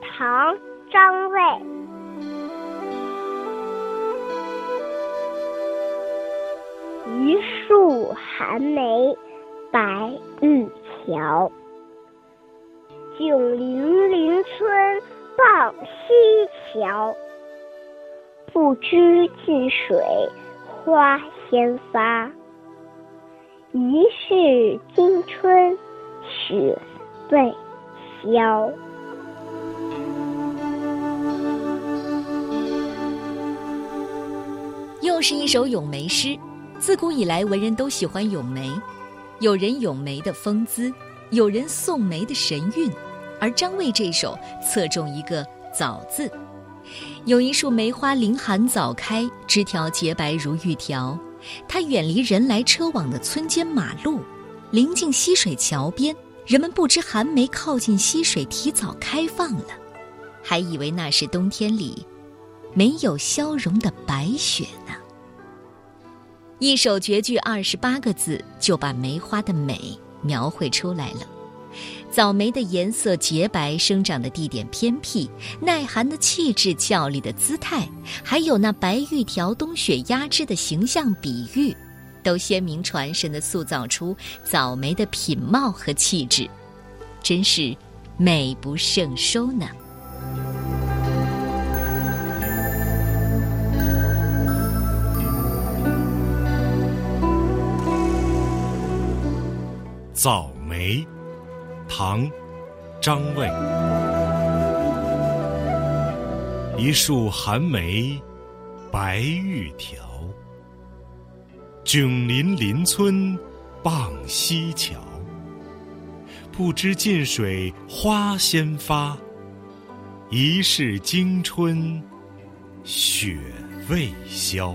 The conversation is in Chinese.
唐·张卫。一树寒梅白玉条，迥临邻村傍溪桥。不知近水花先发，疑是惊春雪未消。又是一首咏梅诗。自古以来，文人都喜欢咏梅，有人咏梅的风姿，有人颂梅的神韵，而张卫这首侧重一个“早”字。有一束梅花凌寒早开，枝条洁白如玉条。它远离人来车往的村间马路，临近溪水桥边。人们不知寒梅靠近溪水提早开放了，还以为那是冬天里没有消融的白雪呢。一首绝句二十八个字就把梅花的美描绘出来了。早梅的颜色洁白，生长的地点偏僻，耐寒的气质，俏丽的姿态，还有那白玉条冬雪压枝的形象比喻，都鲜明传神地塑造出早梅的品貌和气质，真是美不胜收呢。早梅，唐，张卫。一树寒梅，白玉条。迥临邻村，傍溪桥。不知近水花先发，一世惊春雪未消。